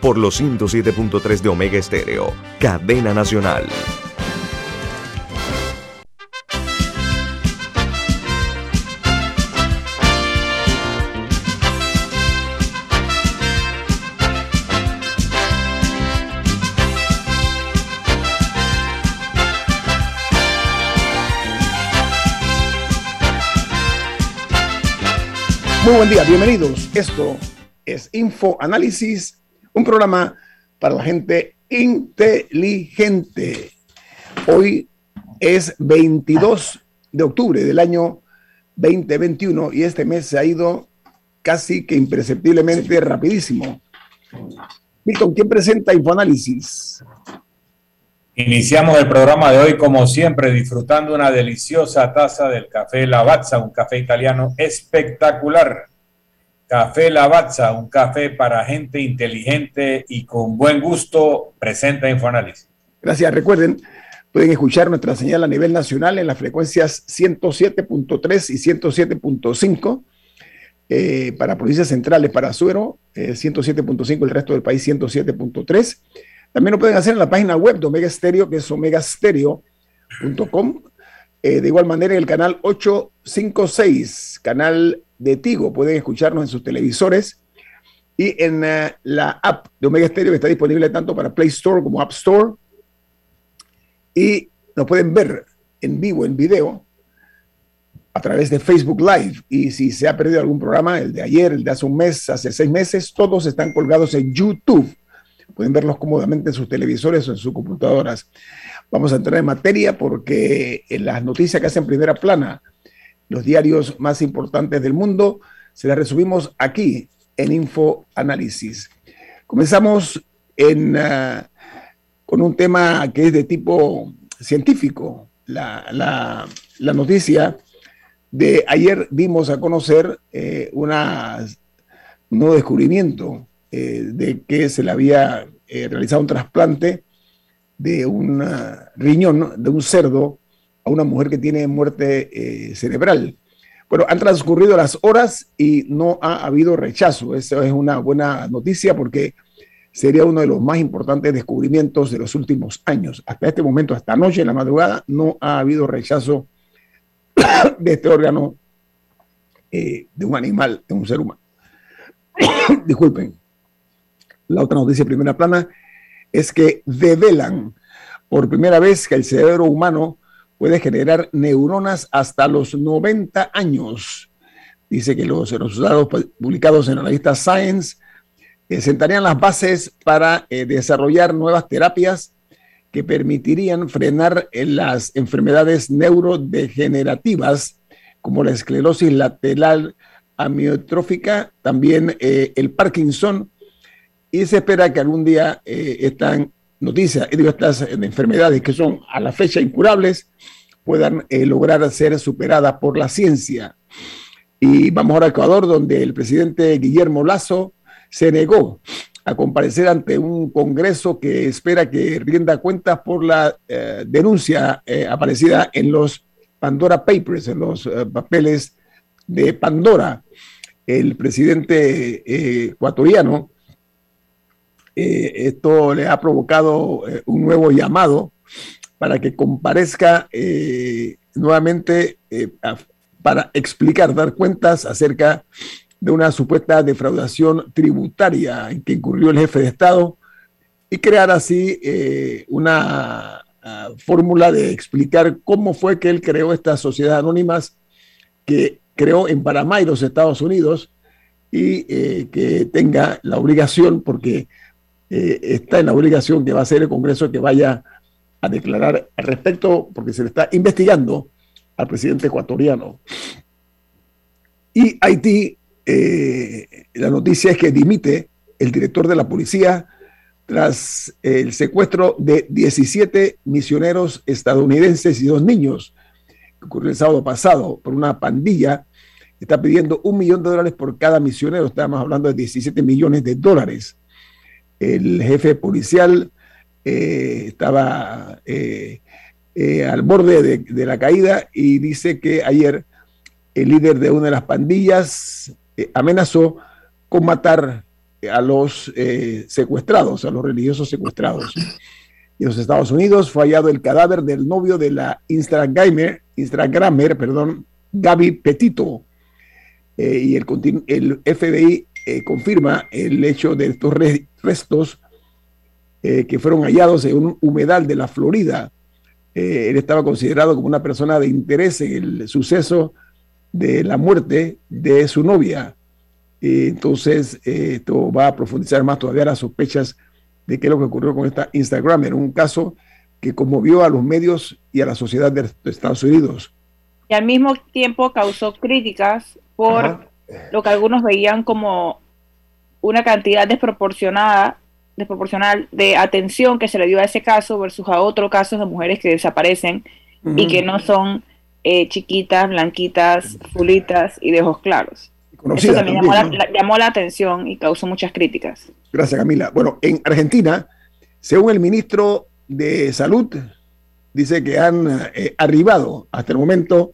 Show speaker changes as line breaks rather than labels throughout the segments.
por los 107.3 de Omega Estéreo, cadena nacional.
Muy buen día, bienvenidos. Esto es Info Análisis, un programa para la gente inteligente. Hoy es 22 de octubre del año 2021 y este mes se ha ido casi que imperceptiblemente rapidísimo. Milton, ¿quién presenta Infoanálisis?
Iniciamos el programa de hoy como siempre disfrutando una deliciosa taza del café Lavazza, un café italiano espectacular. Café Lavazza, un café para gente inteligente y con buen gusto, presenta Infoanálisis.
Gracias. Recuerden, pueden escuchar nuestra señal a nivel nacional en las frecuencias 107.3 y 107.5 eh, para provincias centrales, para Suero, 107.5, eh, el resto del país 107.3. También lo pueden hacer en la página web de Omega Stereo, que es omegastereo.com. Eh, de igual manera, en el canal 856, canal de Tigo. Pueden escucarnos en sus televisores y en eh, la app de Omega Stereo que está disponible tanto para Play Store como App Store. Y nos pueden ver en vivo, en video, a través de Facebook Live. Y si se ha perdido algún programa, el de ayer, el de hace un mes, hace seis meses, todos están colgados en YouTube. Pueden verlos cómodamente en sus televisores o en sus computadoras. Vamos a entrar en materia porque en las noticias que hacen primera plana los diarios más importantes del mundo. Se las resumimos aquí en Info Análisis. Comenzamos en, ah, con un tema que es de tipo científico. La, noticia de ayer dimos a conocer eh, una, un nuevo descubrimiento eh, de que se le había eh, realizado un trasplante de un riñón de un cerdo una mujer que tiene muerte eh, cerebral. Bueno, han transcurrido las horas y no ha habido rechazo. Eso es una buena noticia porque sería uno de los más importantes descubrimientos de los últimos años. Hasta este momento, hasta anoche en la madrugada, no ha habido rechazo de este órgano eh, de un animal, de un ser humano. Disculpen. La otra noticia primera plana es que develan por primera vez que el cerebro humano puede generar neuronas hasta los 90 años. Dice que los resultados publicados en la revista Science eh, sentarían las bases para eh, desarrollar nuevas terapias que permitirían frenar eh, las enfermedades neurodegenerativas como la esclerosis lateral amiotrófica, también el Parkinson, y se espera que algún día están noticias, digo, estas enfermedades que son a la fecha incurables, puedan eh, lograr ser superadas por la ciencia. Y vamos ahora a Ecuador, donde el presidente Guillermo Lazo se negó a comparecer ante un Congreso que espera que rienda cuentas por la eh, denuncia eh, aparecida en los Pandora Papers, en los papeles de Pandora. El presidente ecuatoriano eh, esto le ha provocado eh, un nuevo llamado para que comparezca eh, nuevamente para explicar, dar cuentas acerca de una supuesta defraudación tributaria en que incurrió el jefe de Estado y crear así una fórmula de explicar cómo fue que él creó estas sociedades anónimas que creó en Panamá y los Estados Unidos y que tenga la obligación, porque eh, está en la obligación que va a hacer el Congreso que vaya a declarar al respecto, porque se le está investigando al presidente ecuatoriano. Y Haití, eh, la noticia es que dimite el director de la policía tras el secuestro de 17 misioneros estadounidenses y dos niños, que ocurrió el sábado pasado por una pandilla está pidiendo un millón de dólares por cada misionero. Estamos hablando de 17 millones de dólares. El jefe policial eh, estaba eh, eh, al borde de, la caída y dice que ayer el líder de una de las pandillas amenazó con matar a los secuestrados, a los religiosos secuestrados. En los Estados Unidos fue hallado el cadáver del novio de la Instagramer, Instagramer perdón, Gaby Petito, y el FBI eh, confirma el hecho de estos restos eh, que fueron hallados en un humedal de la Florida. él estaba considerado como una persona de interés en el suceso de la muerte de su novia. entonces, esto va a profundizar más todavía las sospechas de qué es lo que ocurrió con esta Instagram. Era un caso que conmovió a los medios y a la sociedad de Estados Unidos.
Y al mismo tiempo causó críticas por lo que algunos veían como una cantidad desproporcionada, desproporcional de atención que se le dio a ese caso versus a otros casos de mujeres que desaparecen y que no son eh, chiquitas, blanquitas, fulitas y de ojos claros. Eso también, llamó, la, llamó, la, atención y causó muchas críticas.
Gracias, Camila. Bueno, en Argentina, según el ministro de Salud, dice que han eh, arribado hasta el momento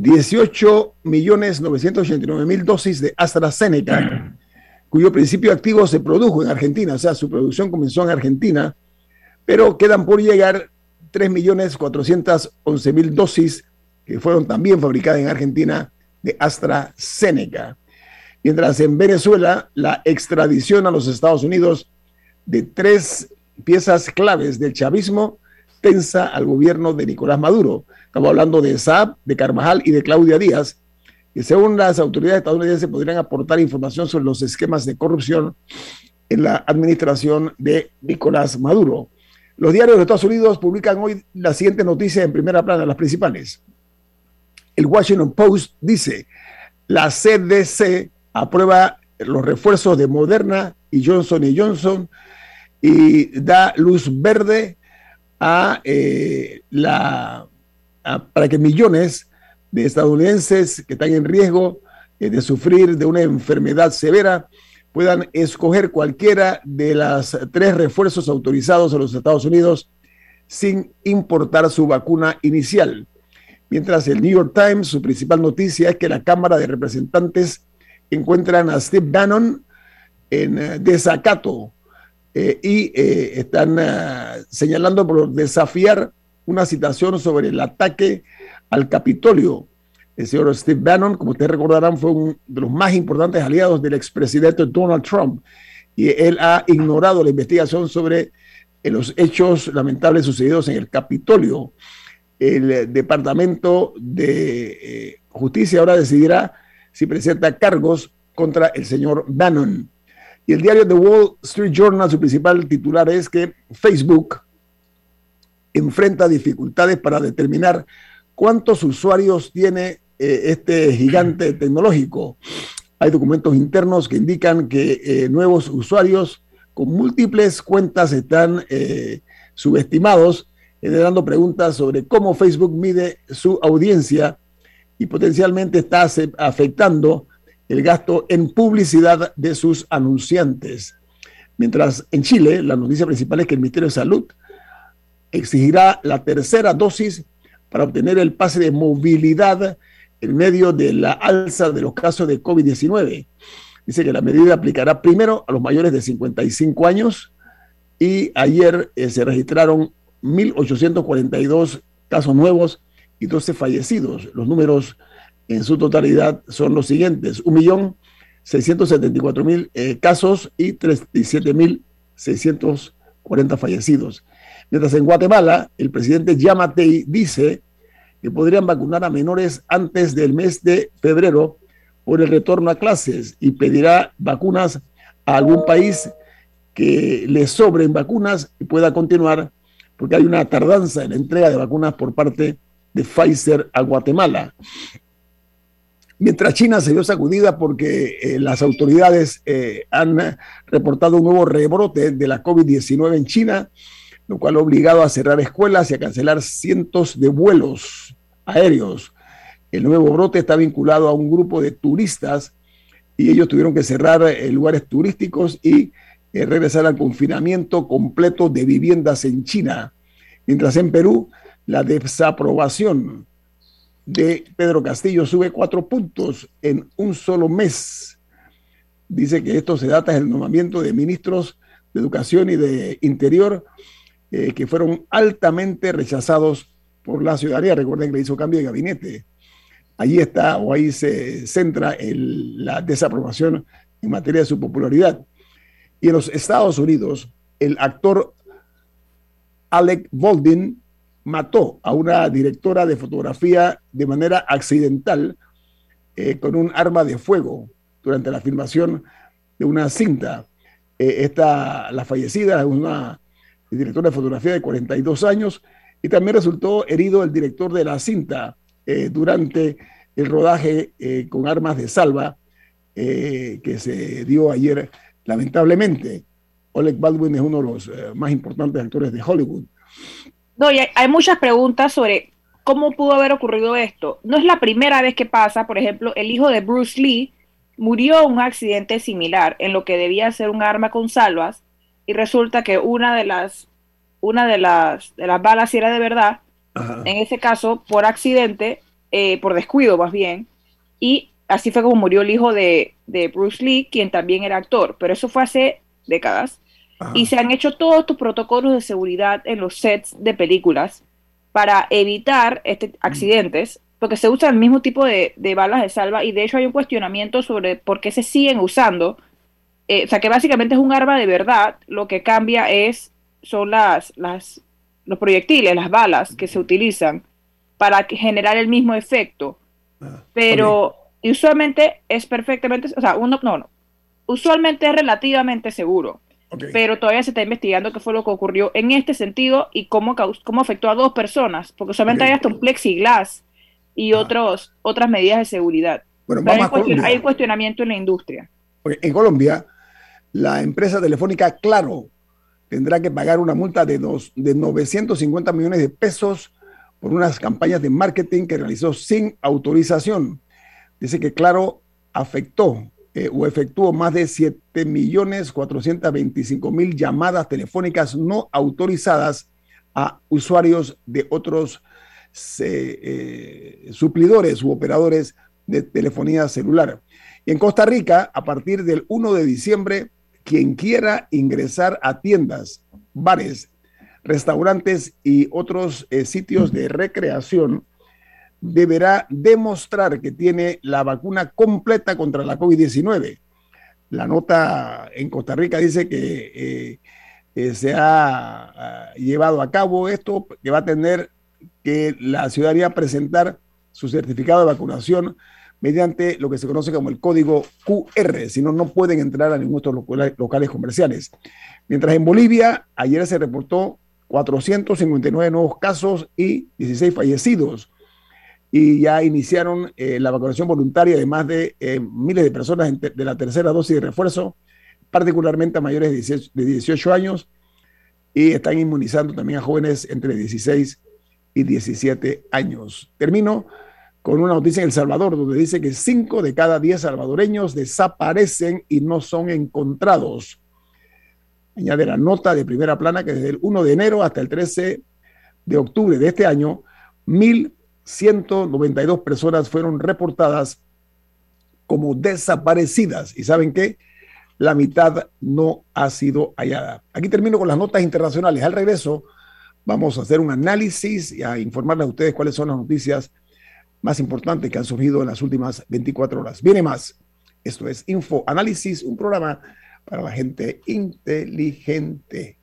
18 millones 989 mil dosis de AstraZeneca, cuyo principio activo se produjo en Argentina, o sea, su producción comenzó en Argentina, pero quedan por llegar 3 millones 411 mil dosis que fueron también fabricadas en Argentina de AstraZeneca. Mientras en Venezuela la extradición a los Estados Unidos de tres piezas claves del chavismo tensa al gobierno de Nicolás Maduro. Estamos hablando de Saab, de Carvajal y de Claudia Díaz, que según las autoridades estadounidenses podrían aportar información sobre los esquemas de corrupción en la administración de Nicolás Maduro. Los diarios de Estados Unidos publican hoy la siguiente noticia en primera plana, las principales. El Washington Post dice, la CDC aprueba los refuerzos de Moderna y Johnson Johnson y da luz verde a eh, la, para que millones de estadounidenses que están en riesgo eh, de sufrir de una enfermedad severa puedan escoger cualquiera de las tres refuerzos autorizados a los Estados Unidos sin importar su vacuna inicial. Mientras el New York Times, su principal noticia es que la Cámara de Representantes encuentran a Steve Bannon en eh, desacato eh, y están ah, señalando por desafiar una citación sobre el ataque al Capitolio. El señor Steve Bannon, como ustedes recordarán, fue uno de los más importantes aliados del expresidente Donald Trump y él ha ignorado la investigación sobre eh, los hechos lamentables sucedidos en el Capitolio. El Departamento de Justicia ahora decidirá si presenta cargos contra el señor Bannon. Y el diario The Wall Street Journal, su principal titular es que Facebook enfrenta dificultades para determinar cuántos usuarios tiene eh, este gigante tecnológico. Hay documentos internos que indican que eh, nuevos usuarios con múltiples cuentas están eh, subestimados, generando preguntas sobre cómo Facebook mide su audiencia y potencialmente está afectando el gasto en publicidad de sus anunciantes. Mientras en Chile, la noticia principal es que el Ministerio de Salud exigirá la tercera dosis para obtener el pase de movilidad en medio de la alza de los casos de COVID-19. Dice que la medida aplicará primero a los mayores de 55 años y ayer eh, se registraron 1.842 casos nuevos y 12 fallecidos. Los números en su totalidad son los siguientes: 1.674.000 eh, casos y 37.640 fallecidos. Mientras en Guatemala, el presidente Yamatei dice que podrían vacunar a menores antes del mes de febrero por el retorno a clases y pedirá vacunas a algún país que le sobren vacunas y pueda continuar, porque hay una tardanza en la entrega de vacunas por parte de Pfizer a Guatemala. Mientras China se vio sacudida porque eh, las autoridades eh, han reportado un nuevo rebrote de la COVID-19 en China, lo cual ha obligado a cerrar escuelas y a cancelar cientos de vuelos aéreos. El nuevo brote está vinculado a un grupo de turistas y ellos tuvieron que cerrar eh, lugares turísticos y regresar al confinamiento completo de viviendas en China. Mientras en Perú, la desaprobación de Pedro Castillo sube cuatro puntos en un solo mes. Dice que esto se data del nombramiento de ministros de Educación y de Interior eh, que fueron altamente rechazados por la ciudadanía. Recuerden que le hizo cambio de gabinete. Allí está o ahí se centra la desaprobación en materia de su popularidad. Y en los Estados Unidos, el actor Alec Baldwin mató a una directora de fotografía de manera accidental eh, con un arma de fuego durante la filmación de una cinta. Eh, esta, la fallecida es una directora de fotografía de 42 años y también resultó herido el director de la cinta eh, durante el rodaje con armas de salva que se dio ayer lamentablemente. Oleg Baldwin es uno de los más importantes actores de Hollywood.
No, hay, muchas preguntas sobre cómo pudo haber ocurrido esto. No es la primera vez que pasa, por ejemplo, el hijo de Bruce Lee murió en un accidente similar en lo que debía ser un arma con salvas y resulta que una de las una de las de las balas era de verdad, en ese caso por accidente, eh, por descuido más bien, y así fue como murió el hijo de, de Bruce Lee, quien también era actor, pero eso fue hace décadas. Y se han hecho todos estos protocolos de seguridad en los sets de películas para evitar este, accidentes, porque se usa el mismo tipo de, balas de salva y de hecho hay un cuestionamiento sobre por qué se siguen usando. Eh, o sea, que básicamente es un arma de verdad, lo que cambia es, son las, las, los proyectiles, las balas que se utilizan para generar el mismo efecto. Ah, Pero usualmente es perfectamente, o sea, uno, no, no, usualmente es relativamente seguro. Pero todavía se está investigando qué fue lo que ocurrió en este sentido y cómo, cómo afectó a dos personas, porque solamente hay hasta un plexiglas y ah. otros, otras medidas de seguridad. Bueno, hay, un cuestionamiento en la industria.
En Colombia, la empresa telefónica Claro tendrá que pagar una multa de, dos, de 950 millones de pesos por unas campañas de marketing que realizó sin autorización. Dice que Claro afectó eh, o efectuó más de 7.425.000 llamadas telefónicas no autorizadas a usuarios de otros eh, suplidores u operadores de telefonía celular. Y en Costa Rica, a partir del 1 de diciembre, quien quiera ingresar a tiendas, bares, restaurantes y otros eh, sitios de recreación deberá demostrar que tiene la vacuna completa contra la COVID-19. La nota en Costa Rica dice que eh, eh, se ha ah, llevado a cabo esto, que va a tener que la ciudadanía presentar su certificado de vacunación mediante lo que se conoce como el código QR, si no, no pueden entrar a ninguno de estos locales comerciales. Mientras en Bolivia, ayer se reportó 459 nuevos casos y 16 fallecidos y ya iniciaron eh, la vacunación voluntaria de más de eh, miles de personas de la tercera dosis de refuerzo, particularmente a mayores de 18, años, y están inmunizando también a jóvenes entre 16 y 17 años. Termino con una noticia en El Salvador, donde dice que 5 de cada 10 salvadoreños desaparecen y no son encontrados. Añade la nota de primera plana que desde el 1 de enero hasta el 13 de octubre de este año, mil 192 personas fueron reportadas como desaparecidas. ¿Y saben qué? La mitad no ha sido hallada. Aquí termino con las notas internacionales. Al regreso vamos a hacer un análisis y a informarles a ustedes cuáles son las noticias más importantes que han surgido en las últimas 24 horas. Viene más. Esto es Info Análisis, un programa para la gente inteligente.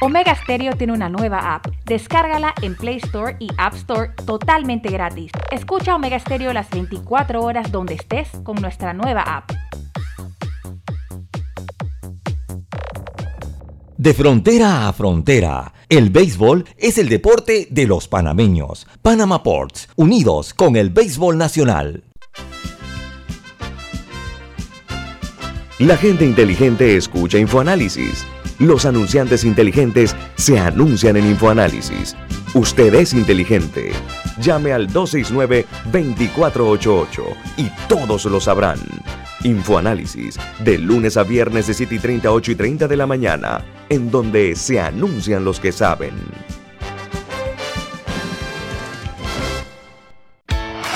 Omega Stereo tiene una nueva app. Descárgala en Play Store y App Store totalmente gratis. Escucha Omega Stereo las 24 horas donde estés con nuestra nueva app.
De frontera a frontera El béisbol es el deporte de los panameños. Panama Ports, unidos con el béisbol nacional.
La gente inteligente escucha InfoAnálisis. Los anunciantes inteligentes se anuncian en InfoAnálisis. Usted es inteligente. Llame al 269-2488 y todos lo sabrán. Infoanálisis, de lunes a viernes de 7 y 30, 8 y 30 de la mañana, en donde se anuncian los que saben.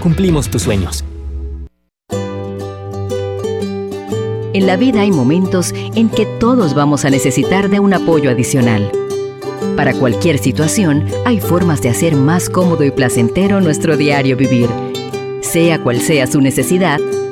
cumplimos tus sueños.
En la vida hay momentos en que todos vamos a necesitar de un apoyo adicional. Para cualquier situación, hay formas de hacer más cómodo y placentero nuestro diario vivir. Sea cual sea su necesidad,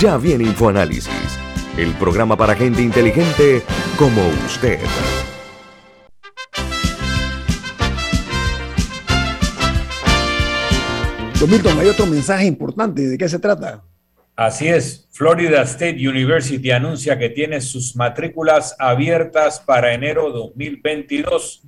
Ya viene InfoAnálisis, el programa para gente inteligente como usted.
Milton, hay otro mensaje importante. ¿De qué se trata?
Así es. Florida State University anuncia que tiene sus matrículas abiertas para enero 2022.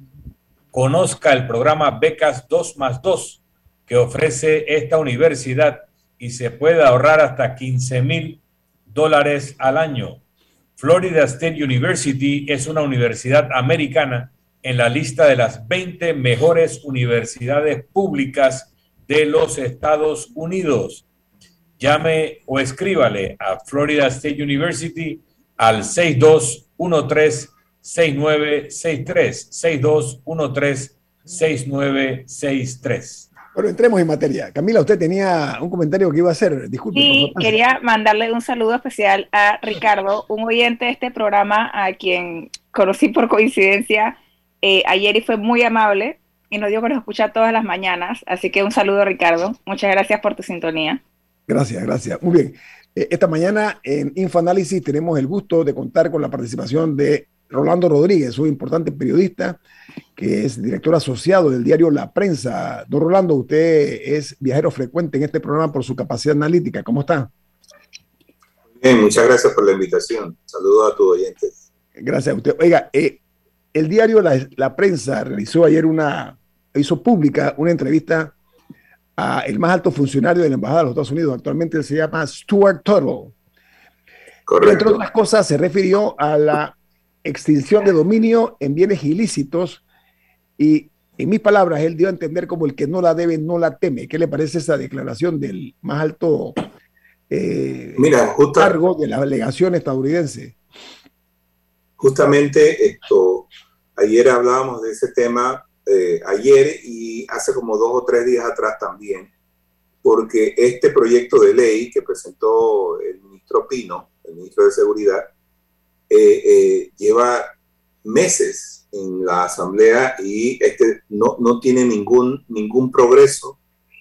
Conozca el programa Becas 2 más 2 que ofrece esta universidad y se puede ahorrar hasta 15 mil dólares al año. Florida State University es una universidad americana en la lista de las 20 mejores universidades públicas de los Estados Unidos. Llame o escríbale a Florida State University al 6213-6963. 6213-6963.
Bueno, entremos en materia. Camila, usted tenía un comentario que iba a hacer. Disculpe.
Sí, quería mandarle un saludo especial a Ricardo, un oyente de este programa a quien conocí por coincidencia eh, ayer y fue muy amable y nos dio que nos escucha todas las mañanas. Así que un saludo, Ricardo. Muchas gracias por tu sintonía.
Gracias, gracias. Muy bien. Eh, esta mañana en Infoanálisis tenemos el gusto de contar con la participación de Rolando Rodríguez, un importante periodista que es director asociado del diario La Prensa. Don Rolando, usted es viajero frecuente en este programa por su capacidad analítica. ¿Cómo está?
Bien, muchas gracias por la invitación. Saludos a tus oyentes.
Gracias a usted. Oiga, eh, el diario la, Prensa realizó ayer una, hizo pública una entrevista a el más alto funcionario de la Embajada de los Estados Unidos. Actualmente se llama Stuart Tuttle. Correcto. Entre otras cosas, se refirió a la extinción de dominio en bienes ilícitos y, en mis palabras, él dio a entender como el que no la debe, no la teme. ¿Qué le parece esa declaración del más alto
eh,
cargo de la delegación estadounidense?
Justamente esto, Ayer hablábamos de ese tema, eh, ayer y hace como dos o tres días atrás también, porque este proyecto de ley que presentó el ministro Pino, el ministro de Seguridad, eh, eh, lleva meses en la Asamblea y este no, no tiene ningún, ningún progreso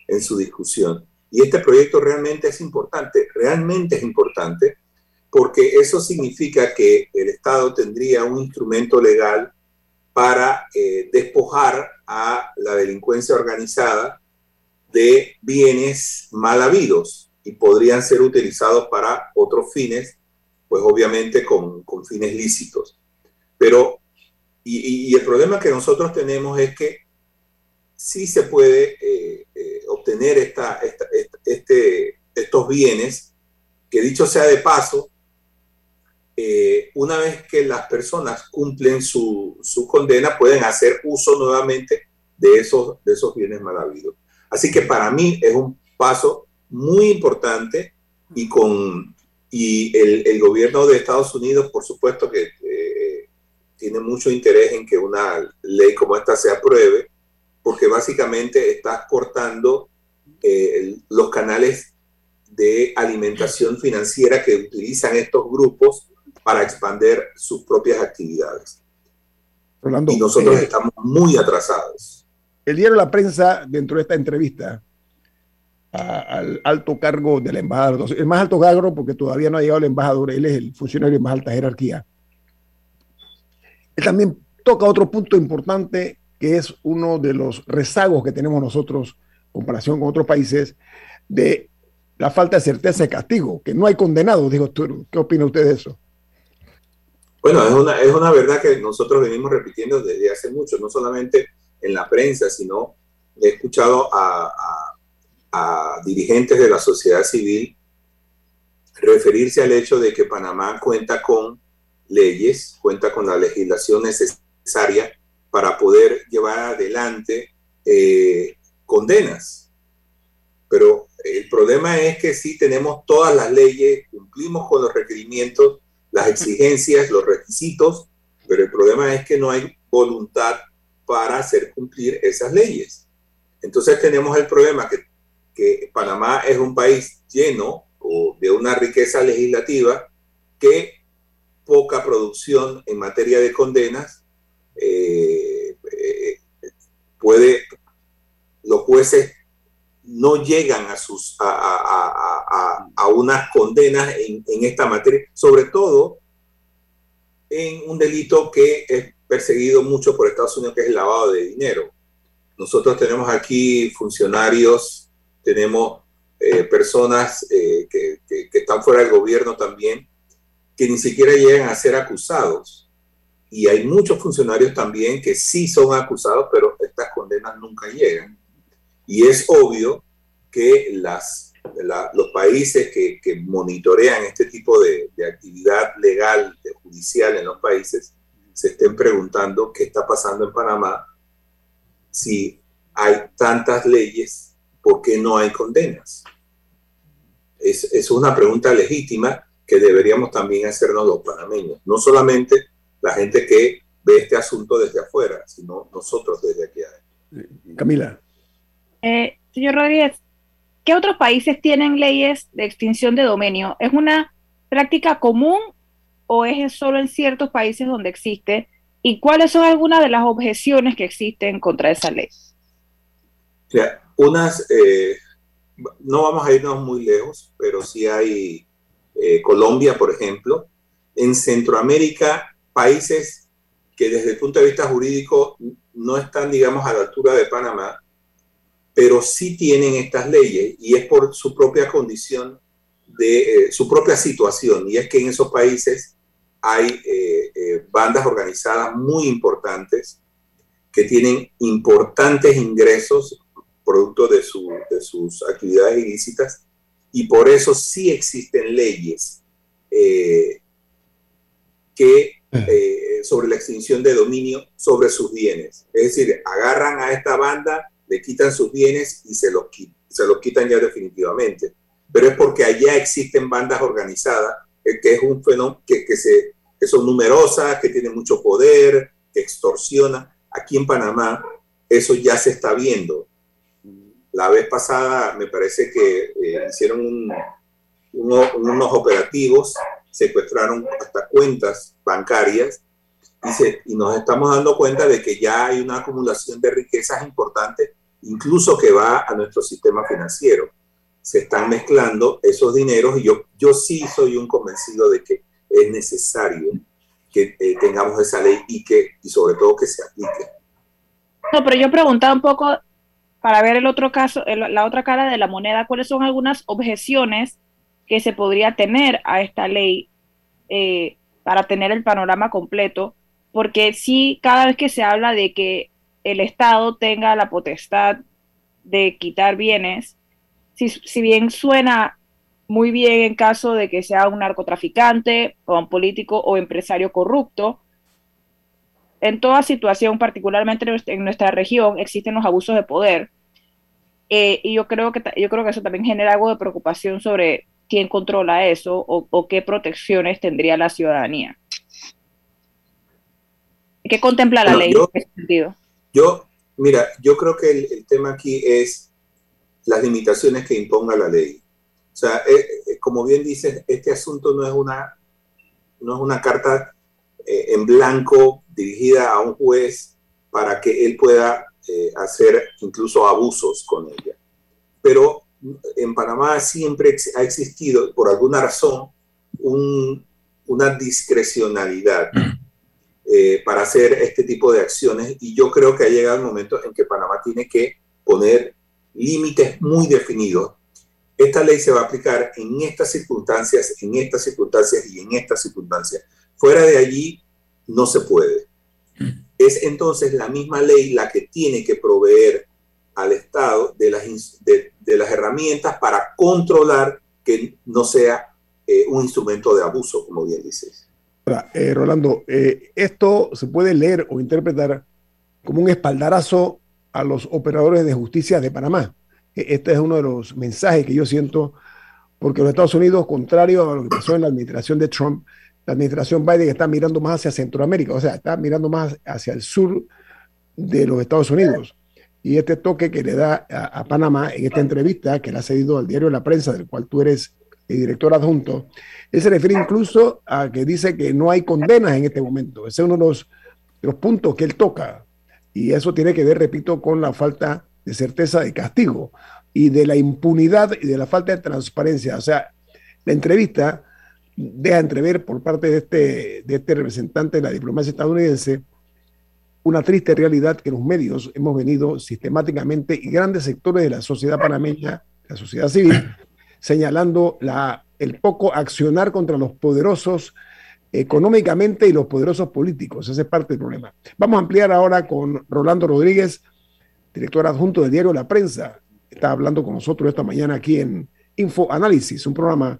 en su discusión. Y este proyecto realmente es importante, realmente es importante, porque eso significa que el Estado tendría un instrumento legal para eh, despojar a la delincuencia organizada de bienes mal habidos y podrían ser utilizados para otros fines, pues obviamente con, con fines lícitos. Pero, y, el problema que nosotros tenemos es que sí se puede eh, eh, obtener este, estos bienes, que dicho sea de paso, eh, una vez que las personas cumplen su, su, condena, pueden hacer uso nuevamente de esos, de esos bienes mal habidos. Así que para mí es un paso muy importante y, con, y el, el gobierno de Estados Unidos, por supuesto que eh, tiene mucho interés en que una ley como esta se apruebe, porque básicamente está cortando eh, los canales de alimentación financiera que utilizan estos grupos para expandir sus propias actividades. y nosotros eh, estamos muy atrasados.
El diario La Prensa, dentro de esta entrevista al alto cargo de la embajada, el más alto cargo porque todavía no ha llegado el embajador, él es el funcionario de más alta jerarquía. Él también toca otro punto importante que es uno de los rezagos que tenemos nosotros en comparación con otros países de la falta de certeza de castigo, que no hay condenados, dijo tú. ¿Qué opina usted de eso?
Bueno, es una, es una verdad que nosotros venimos repitiendo desde hace mucho, no solamente en la prensa, sino he escuchado a, dirigentes de la sociedad civil referirse al hecho de que Panamá cuenta con leyes, cuenta con la legislación necesaria para poder llevar adelante eh, condenas. Pero el problema es que sí tenemos todas las leyes, cumplimos con los requerimientos las exigencias, los requisitos, pero el problema es que no hay voluntad para hacer cumplir esas leyes. Entonces tenemos el problema que, que Panamá es un país lleno de una riqueza legislativa que poca producción en materia de condenas eh, eh, puede, los jueces no llegan a, sus, a, a, unas condenas en, en, esta materia, sobre todo en un delito que es perseguido mucho por Estados Unidos, que es el lavado de dinero. Nosotros tenemos aquí funcionarios, tenemos eh, personas eh, que, que, que están fuera del gobierno también, que ni siquiera llegan a ser acusados. Y hay muchos funcionarios también que sí son acusados, pero estas condenas nunca llegan. Y es obvio que las, los países que, que, monitorean este tipo de, de actividad legal, de judicial en los países, se estén preguntando qué está pasando en Panamá, si hay tantas leyes, ¿por qué no hay condenas? Es, es una pregunta legítima que deberíamos también hacernos los panameños, no solamente la gente que ve este asunto desde afuera, sino nosotros desde aquí adentro.
Camila.
Eh, señor Rodríguez, ¿qué otros países tienen leyes de extinción de dominio? ¿Es una práctica común o es solo en ciertos países donde existe? ¿Y cuáles son algunas de las objeciones que existen contra esa ley?
Unas, eh, no vamos a irnos muy lejos, pero sí hay eh, Colombia, por ejemplo. En Centroamérica, países que desde el punto de vista jurídico no están, digamos, a la altura de Panamá, pero sí tienen estas leyes y es por su propia condición de eh, su propia situación. Y es que en esos países hay bandas organizadas muy importantes que tienen importantes ingresos producto de, de, sus actividades ilícitas y por eso sí existen leyes que sobre la extinción de dominio sobre sus bienes. Es decir, agarran a esta banda le quitan sus bienes y se los, se los quitan ya definitivamente. Pero es porque allá existen bandas organizadas, eh, que es un fenómeno que, que, se, que son numerosas, que tienen mucho poder, que extorsionan. Aquí en Panamá eso ya se está viendo. La vez pasada me parece que eh, hicieron unos operativos, secuestraron hasta cuentas bancarias y, nos estamos dando cuenta de que ya hay una acumulación de riquezas importantes, incluso que va a nuestro sistema financiero. Se están mezclando esos dineros y yo, yo sí soy un convencido de que es necesario que eh, tengamos esa ley y que y sobre todo que se aplique.
No, pero yo preguntaba un poco para ver el otro caso, la otra cara de la moneda, cuáles son algunas objeciones que se podría tener a esta ley eh, para tener el panorama completo porque sí, cada vez que se habla de que el Estado tenga la potestad de quitar bienes, si, bien suena muy bien en caso de que sea un narcotraficante o un político o empresario corrupto. En toda situación, particularmente en nuestra región, existen los abusos de poder. Eh, y yo creo, que, yo creo que eso también genera algo de preocupación sobre quién controla eso o, qué protecciones tendría la ciudadanía. ¿Qué contempla la ley en ese sentido?
Yo, mira, yo creo que el, tema aquí es las limitaciones que imponga la ley. O sea, eh, eh, como bien dices, este asunto no es una, no es una carta eh, en blanco dirigida a un juez para que él pueda hacer incluso abusos con ella. Pero en Panamá siempre ha existido, por alguna razón, una discrecionalidad eh, para hacer este tipo de acciones y yo creo que ha llegado el momento en que Panamá tiene que poner límites muy definidos. Esta ley se va a aplicar en estas circunstancias, en estas circunstancias y en estas circunstancias. Fuera de allí no se puede. Es entonces la misma ley la que tiene que proveer al Estado de las, de, las herramientas para controlar que no sea eh, un instrumento de abuso, como bien dices.
Eh, Rolando, eh, esto se puede leer o interpretar como un espaldarazo a los operadores de justicia de Panamá. E, este es uno de los mensajes que yo siento, porque los Estados Unidos, contrario a lo que pasó en la administración de Trump, la administración Biden está mirando más hacia Centroamérica, o sea, está mirando más hacia el sur de los Estados Unidos. Y este toque que le da a, a Panamá en esta entrevista que le ha cedido al diario La Prensa, del cual tú eres el director adjunto, él se refiere incluso a que dice que no hay condenas en este momento. Ese es uno de los, puntos que él toca. Y eso tiene que ver, repito, con la falta de certeza de castigo y de la impunidad y de la falta de transparencia. O sea, la entrevista deja entrever por parte de este, de este representante de la diplomacia estadounidense una triste realidad que los medios hemos venido sistemáticamente y grandes sectores de la sociedad panameña, la sociedad civil, señalando la, el poco accionar contra los poderosos económicamente y los poderosos políticos. Ese es parte del problema. Vamos a ampliar ahora con Rolando Rodríguez, director adjunto del diario La Prensa. Está hablando con nosotros esta mañana aquí en Info Análisis, un programa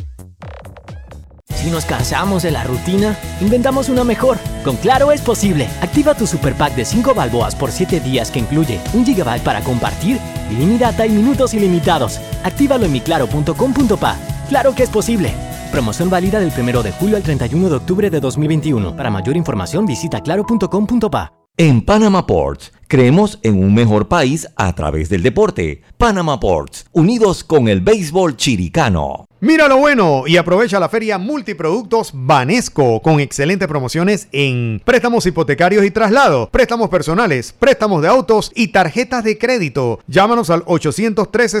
Si nos cansamos de la rutina, inventamos una mejor. Con Claro es posible. Activa tu super pack de 5 balboas por 7 días que incluye un gigabyte para compartir, ilimitada y minutos ilimitados. Actívalo en miclaro.com.pa. Claro que es posible. Promoción válida del 1 de julio al 31 de octubre de 2021. Para mayor información visita claro.com.pa.
En Panama Ports, creemos en un mejor país a través del deporte. Panama Ports, unidos con el béisbol chiricano.
Mira lo bueno y aprovecha la feria multiproductos Banesco con excelentes promociones en préstamos hipotecarios y traslados, préstamos personales, préstamos de autos y tarjetas de crédito. Llámanos al 813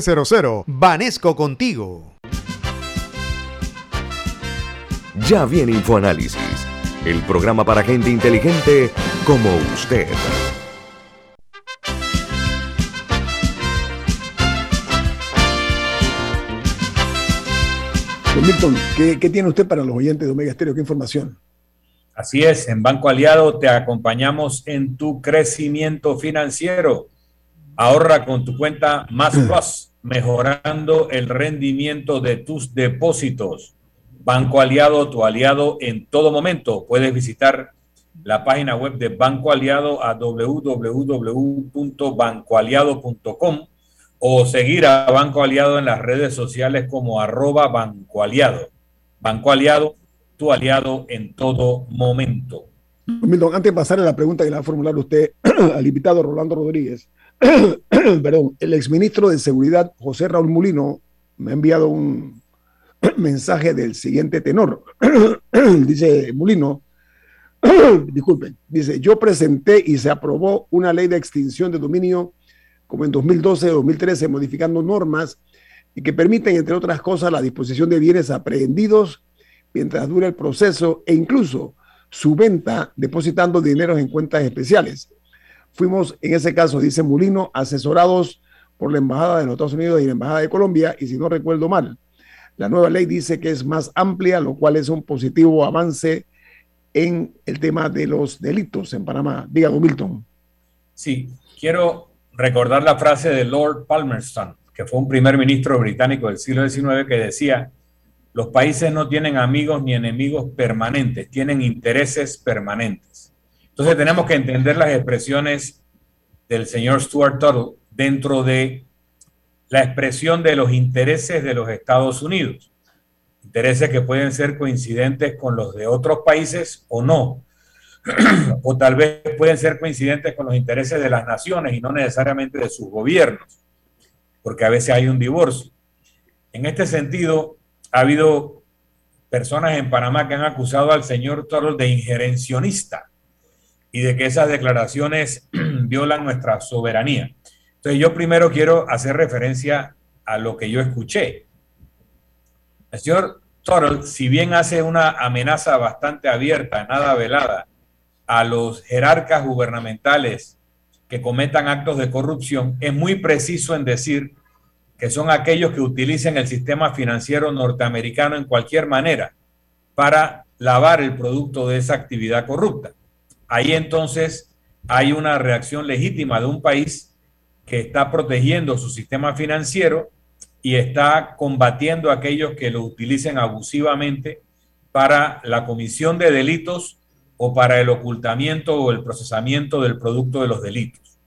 Banesco contigo.
Ya viene InfoAnálisis, el programa para gente inteligente como usted.
Don Milton, ¿qué, tiene usted para los oyentes de Omega Estéreo? ¿Qué información?
Así es, en Banco Aliado te acompañamos en tu crecimiento financiero. Ahorra con tu cuenta Más Plus, mejorando el rendimiento de tus depósitos. Banco Aliado, tu aliado en todo momento. Puedes visitar la página web de Banco Aliado a www.bancoaliado.com o seguir a Banco Aliado en las redes sociales como arroba Banco Aliado. Banco Aliado, tu aliado en todo momento.
Milton, antes de pasar a la pregunta que le va a formular usted al invitado Rolando Rodríguez, perdón, el exministro de Seguridad José Raúl Mulino me ha enviado un, mensaje del siguiente tenor. dice Mulino, disculpen, dice, yo presenté y se aprobó una ley de extinción de dominio como en 2012-2013, modificando normas que permiten, entre otras cosas, la disposición de bienes aprehendidos mientras dura el proceso e incluso su venta depositando dinero en cuentas especiales. Fuimos, en ese caso, dice Mulino, asesorados por la Embajada de los Estados Unidos y la Embajada de Colombia, y si no recuerdo mal, la nueva ley dice que es más amplia, lo cual es un positivo avance en el tema de los delitos en Panamá. Diga, Milton.
Sí, quiero recordar la frase de Lord Palmerston, que fue un primer ministro británico del siglo XIX, que decía, los países no tienen amigos ni enemigos permanentes, tienen intereses permanentes. Entonces tenemos que entender las expresiones del señor Stuart Tuttle dentro de la expresión de los intereses de los Estados Unidos. Intereses que pueden ser coincidentes con los de otros países o no. o tal vez pueden ser coincidentes con los intereses de las naciones y no necesariamente de sus gobiernos, porque a veces hay un divorcio. En este sentido, ha habido personas en Panamá que han acusado al señor Toro de injerencionista y de que esas declaraciones violan nuestra soberanía. Entonces yo primero quiero hacer referencia a lo que yo escuché. El señor Toro, si bien hace una amenaza bastante abierta, nada velada, a los jerarcas gubernamentales que cometan actos de corrupción, es muy preciso en decir que son aquellos que utilicen el sistema financiero norteamericano en cualquier manera para lavar el producto de esa actividad corrupta. Ahí entonces hay una reacción legítima de un país que está protegiendo su sistema financiero y está combatiendo a aquellos que lo utilicen abusivamente para la comisión de delitos o para el ocultamiento o el procesamiento del producto de los delitos.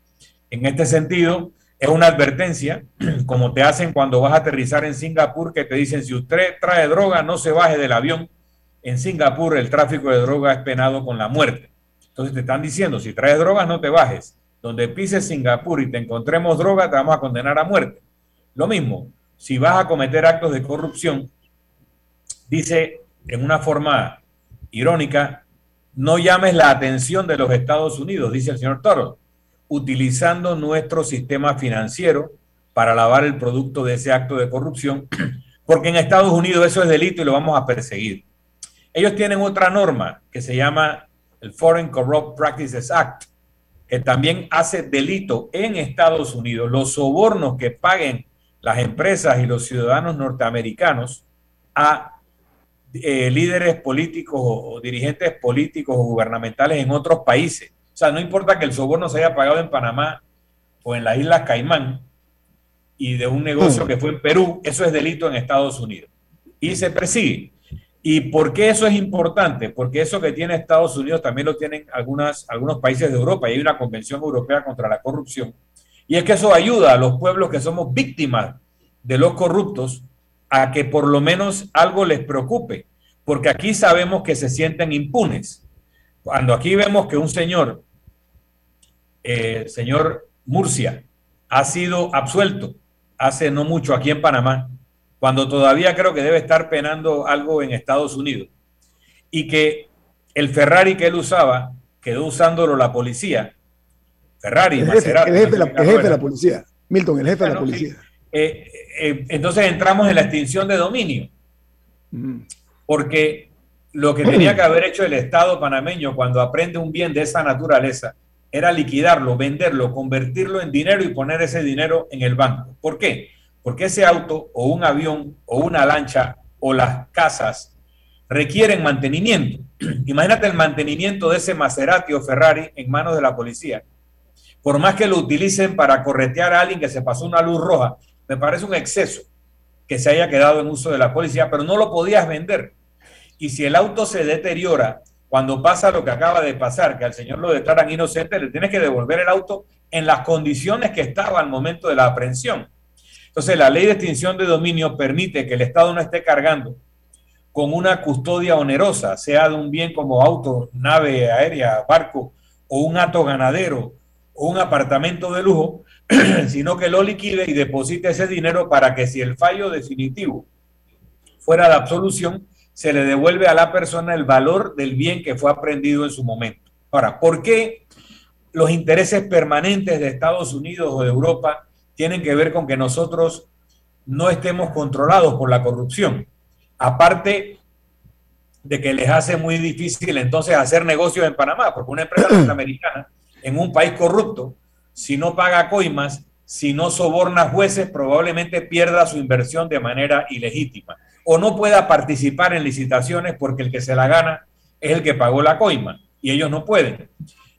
En este sentido, es una advertencia, como te hacen cuando vas a aterrizar en Singapur, que te dicen, si usted trae droga, no se baje del avión. En Singapur el tráfico de droga es penado con la muerte. Entonces te están diciendo, si traes drogas, no te bajes. Donde pises Singapur y te encontremos droga, te vamos a condenar a muerte. Lo mismo, si vas a cometer actos de corrupción, dice en una forma irónica, no llames la atención de los Estados Unidos, dice el señor Toro utilizando nuestro sistema financiero para lavar el producto de ese acto de corrupción, porque en Estados Unidos eso es delito y lo vamos a perseguir. Ellos tienen otra norma que se llama el Foreign Corrupt Practices Act, que también hace delito en Estados Unidos los sobornos que paguen las empresas y los ciudadanos norteamericanos a eh, líderes políticos o dirigentes políticos o gubernamentales en otros países o sea, no importa que el soborno se haya pagado en Panamá o en las Islas Caimán y de un negocio mm. que fue en Perú, eso es delito en Estados Unidos. Y se persigue. ¿Y por qué eso es importante? Porque eso que tiene Estados Unidos también lo tienen algunas, algunos países de Europa y hay una convención europea contra la corrupción. Y es que eso ayuda a los pueblos que somos víctimas de los corruptos a que por lo menos algo les preocupe, porque aquí sabemos que se sienten impunes. Cuando aquí vemos que un señor, el eh, señor Murcia, ha sido absuelto hace no mucho aquí en Panamá, cuando todavía creo que debe estar penando algo en Estados Unidos, y que el Ferrari que él usaba quedó usándolo la policía. Ferrari,
el jefe, el jefe, de la policía. Milton, el jefe de la policía.
Eh, eh, entonces entramos en la extinción de dominio. Porque lo que tenía que haber hecho el Estado panameño cuando aprende un bien de esa naturaleza era liquidarlo, venderlo, convertirlo en dinero y poner ese dinero en el banco. ¿Por qué? Porque ese auto o un avión o una lancha o las casas requieren mantenimiento. Imagínate el mantenimiento de ese Maserati o Ferrari en manos de la policía. Por más que lo utilicen para corretear a alguien que se pasó una luz roja, me parece un exceso que se haya quedado en uso de la policía, pero no lo podías vender y si el auto se deteriora cuando pasa lo que acaba de pasar, que al señor lo declaran inocente, le tienes que devolver el auto en las condiciones que estaba al momento de la aprehensión. Entonces, la ley de extinción de dominio permite que el Estado no esté cargando con una custodia onerosa, sea de un bien como auto, nave aérea, barco, o un ato ganadero, o un apartamento de lujo, sino que lo liquide y deposite ese dinero para que si el fallo definitivo fuera de absolución, se le devuelve a la persona el valor del bien que fue aprendido en su momento. Ahora, ¿por qué los intereses permanentes de Estados Unidos o de Europa tienen que ver con que nosotros no estemos controlados por la corrupción? Aparte de que les hace muy difícil entonces hacer negocios en Panamá, porque una empresa norteamericana en un país corrupto, si no paga coimas, si no soborna jueces, probablemente pierda su inversión de manera ilegítima o no pueda participar en licitaciones porque el que se la gana es el que pagó la coima y ellos no pueden.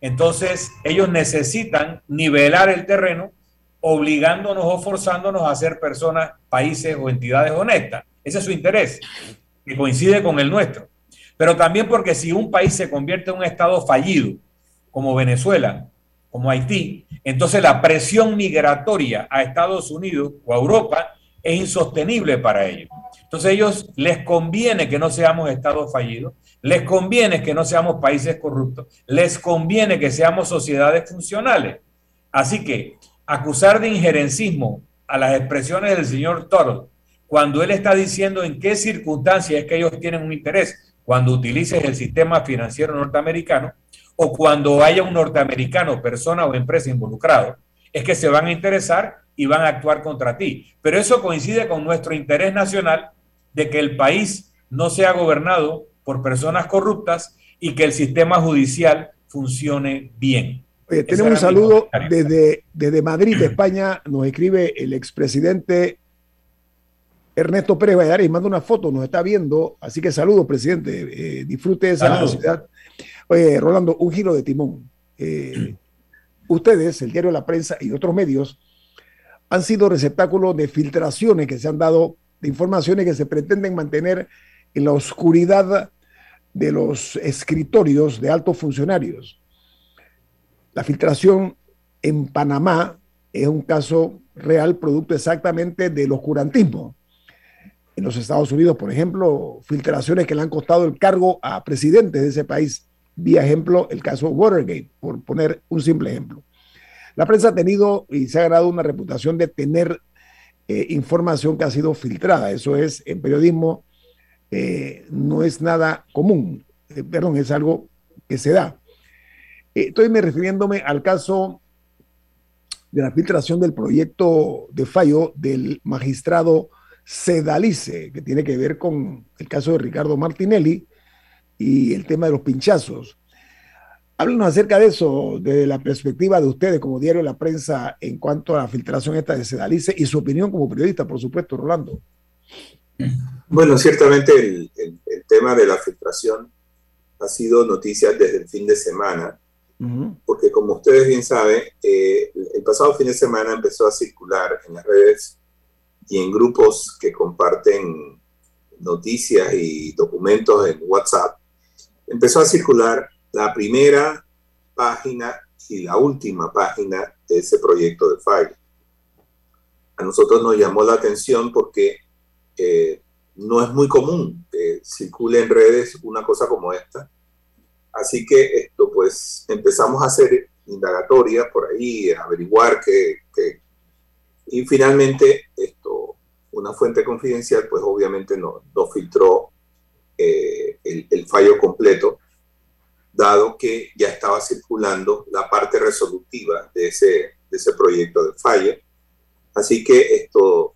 Entonces, ellos necesitan nivelar el terreno obligándonos o forzándonos a ser personas, países o entidades honestas. Ese es su interés, que coincide con el nuestro. Pero también porque si un país se convierte en un estado fallido, como Venezuela, como Haití, entonces la presión migratoria a Estados Unidos o a Europa es insostenible para ellos. Entonces ellos les conviene que no seamos estados fallidos, les conviene que no seamos países corruptos, les conviene que seamos sociedades funcionales. Así que acusar de injerencismo a las expresiones del señor Toro, cuando él está diciendo en qué circunstancias es que ellos tienen un interés, cuando utilices el sistema financiero norteamericano o cuando haya un norteamericano, persona o empresa involucrado, es que se van a interesar y van a actuar contra ti. Pero eso coincide con nuestro interés nacional de que el país no sea gobernado por personas corruptas y que el sistema judicial funcione bien.
tenemos un saludo desde, desde Madrid, España. Nos escribe el expresidente Ernesto Pérez Valladares y manda una foto, nos está viendo. Así que saludos, presidente. Eh, disfrute de esa sociedad. Oye, Rolando, un giro de timón. Eh, ustedes, el diario La Prensa y otros medios, han sido receptáculos de filtraciones que se han dado de informaciones que se pretenden mantener en la oscuridad de los escritorios de altos funcionarios. La filtración en Panamá es un caso real, producto exactamente del oscurantismo. En los Estados Unidos, por ejemplo, filtraciones que le han costado el cargo a presidentes de ese país. Vía ejemplo, el caso Watergate, por poner un simple ejemplo. La prensa ha tenido y se ha ganado una reputación de tener eh, información que ha sido filtrada. Eso es, en periodismo, eh, no es nada común, eh, perdón, es algo que se da. estoy me refiriéndome al caso de la filtración del proyecto de fallo del magistrado Sedalice, que tiene que ver con el caso de Ricardo Martinelli y el tema de los pinchazos. Háblenos acerca de eso, de la perspectiva de ustedes como diario de la prensa en cuanto a la filtración esta de Sedalice y su opinión como periodista, por supuesto, Rolando.
Bueno, ciertamente el, tema de la filtración ha sido noticia desde el fin de semana, porque como ustedes bien saben, eh, el pasado fin de semana empezó a circular en las redes y en grupos que comparten noticias y documentos en WhatsApp, empezó a circular la primera página y la última página de ese proyecto de file. A nosotros nos llamó la atención porque eh, no es muy común que circule en redes una cosa como esta. Así que esto, pues empezamos a hacer indagatorias por ahí, a averiguar qué, y finalmente esto, una fuente confidencial, pues obviamente no, no filtró eh, el, fallo completo dado que ya estaba circulando la parte resolutiva de ese, de ese proyecto de falla. Así que esto,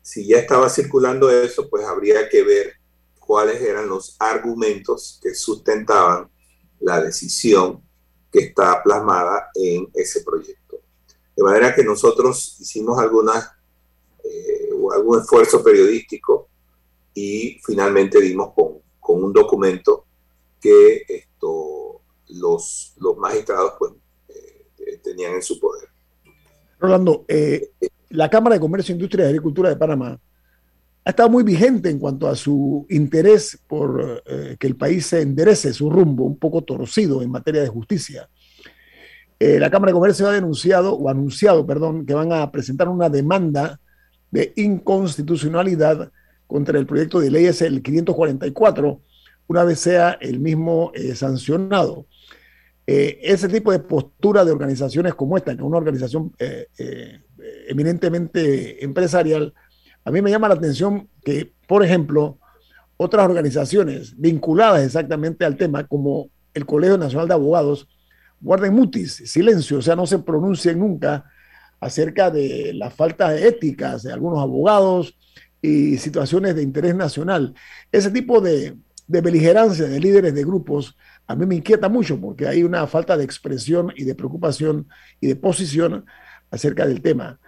si ya estaba circulando eso, pues habría que ver cuáles eran los argumentos que sustentaban la decisión que está plasmada en ese proyecto. De manera que nosotros hicimos algunas, eh, algún esfuerzo periodístico y finalmente dimos con, con un documento que esto, los, los magistrados pues, eh, tenían en su poder.
Rolando, eh, la Cámara de Comercio, Industria y Agricultura de Panamá ha estado muy vigente en cuanto a su interés por eh, que el país se enderece su rumbo un poco torcido en materia de justicia. la Cámara de Comercio ha denunciado, o anunciado, perdón, que van a presentar una demanda de inconstitucionalidad contra el proyecto de ley es el 544 una vez sea el mismo eh, sancionado. Eh, ese tipo de postura de organizaciones como esta, que es una organización eh, eminentemente empresarial, a mí me llama la atención que, por ejemplo, otras organizaciones vinculadas exactamente al tema, como el Colegio Nacional de Abogados, guarden mutis, silencio, o sea, no se pronuncien nunca acerca de la falta de éticas de algunos abogados y situaciones de interés nacional. Ese tipo de, de beligerancia de líderes de grupos a mí me inquieta mucho porque hay una falta de expresión y de preocupación y de posición acerca del tema.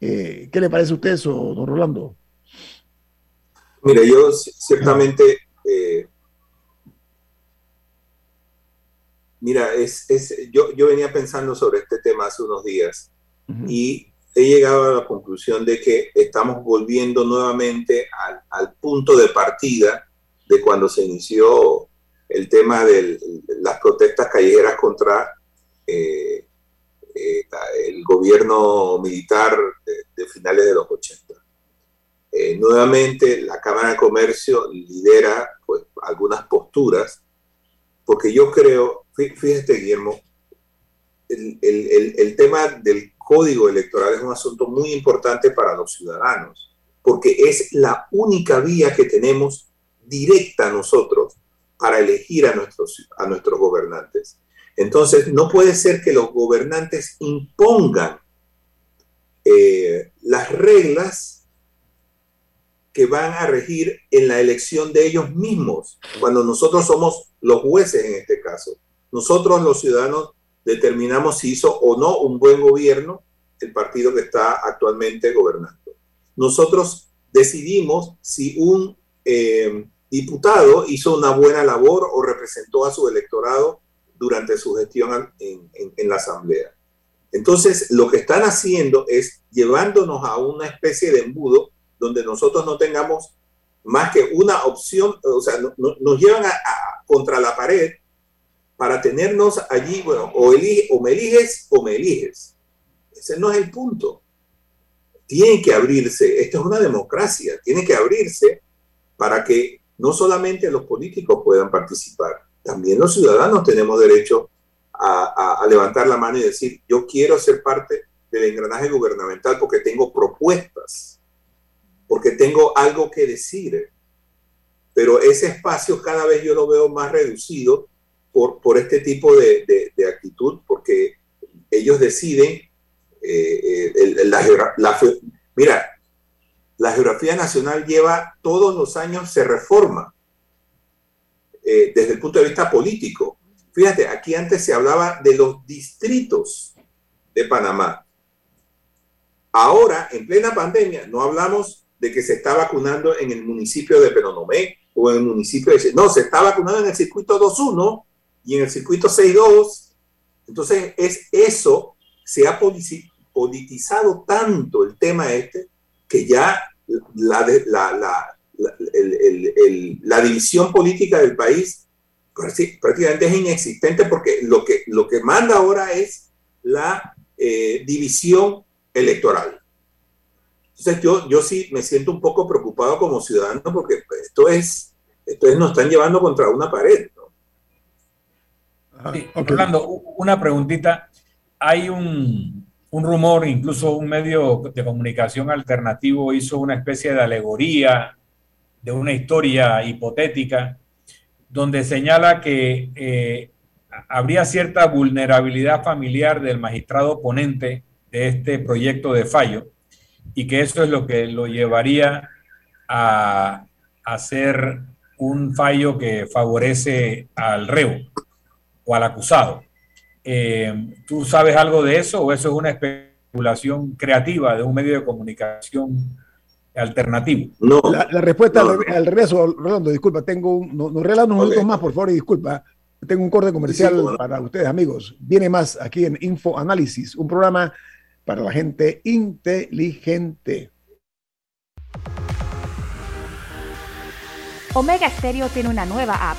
Eh, ¿Qué le parece a usted eso, don Rolando?
Mira, yo ciertamente, eh, mira, es, yo, yo venía pensando sobre este tema hace unos días y he llegado a la conclusión de que estamos volviendo nuevamente al, punto de partida de cuando se inició el tema de las protestas callejeras contra eh, eh, el gobierno militar de, finales de los 80. Eh, nuevamente la Cámara de Comercio lidera pues, algunas posturas, porque yo creo, fíjate Guillermo, el, el, el tema del código electoral es un asunto muy importante para los ciudadanos, porque es la única vía que tenemos directa nosotros para elegir a nuestros, a nuestros gobernantes. Entonces, no puede ser que los gobernantes impongan eh, las reglas que van a regir en la elección de ellos mismos, cuando nosotros somos los jueces en este caso. Nosotros los ciudadanos determinamos si hizo o no un buen gobierno el partido que está actualmente gobernando. Nosotros decidimos si un eh, diputado hizo una buena labor o representó a su electorado durante su gestión en, la Asamblea. Entonces, lo que están haciendo es llevándonos a una especie de embudo donde nosotros no tengamos más que una opción, o sea, nos llevan a, contra la pared para tenernos allí, bueno, o, o me eliges o me eliges. Ese no es el punto. Tiene que abrirse, esto es una democracia, tiene que abrirse para que no solamente los políticos puedan participar, también los ciudadanos tenemos derecho a, levantar la mano y decir, yo quiero ser parte del engranaje gubernamental porque tengo propuestas, porque tengo algo que decir. Pero ese espacio cada vez yo lo veo más reducido por, por este tipo de, actitud, porque ellos deciden, eh, eh, la, mira, la geografía nacional lleva todos los años, se reforma eh, desde el punto de vista político. Fíjate, aquí antes se hablaba de los distritos de Panamá. Ahora, en plena pandemia, no hablamos de que se está vacunando en el municipio de Penonomé o en el municipio de... No, se está vacunando en el circuito 2.1 y en el circuito 6.2. Entonces, es eso, se ha politizado tanto el tema este que ya la, la, la división política del país prácticamente es inexistente porque lo que, lo que manda ahora es la eh, división electoral. Entonces yo, yo sí me siento un poco preocupado como ciudadano porque esto es, esto es nos están llevando contra una pared.
Orlando, una preguntita. Hay un, un rumor, incluso un medio de comunicación alternativo hizo una especie de alegoría de una historia hipotética donde señala que eh, habría cierta vulnerabilidad familiar del magistrado oponente de este proyecto de fallo y que eso es lo que lo llevaría a hacer un fallo que favorece al reo o al acusado. Eh, ¿Tú sabes algo de eso o eso es una especulación creativa de un medio de comunicación alternativo.
No. La, respuesta al, regreso, Rolando, disculpa, tengo un, nos, nos unos minutos más, por favor, y disculpa. Tengo un corte comercial para ustedes, amigos. Viene más aquí en Info Análisis, un programa para la gente inteligente.
Omega Stereo tiene una nueva app.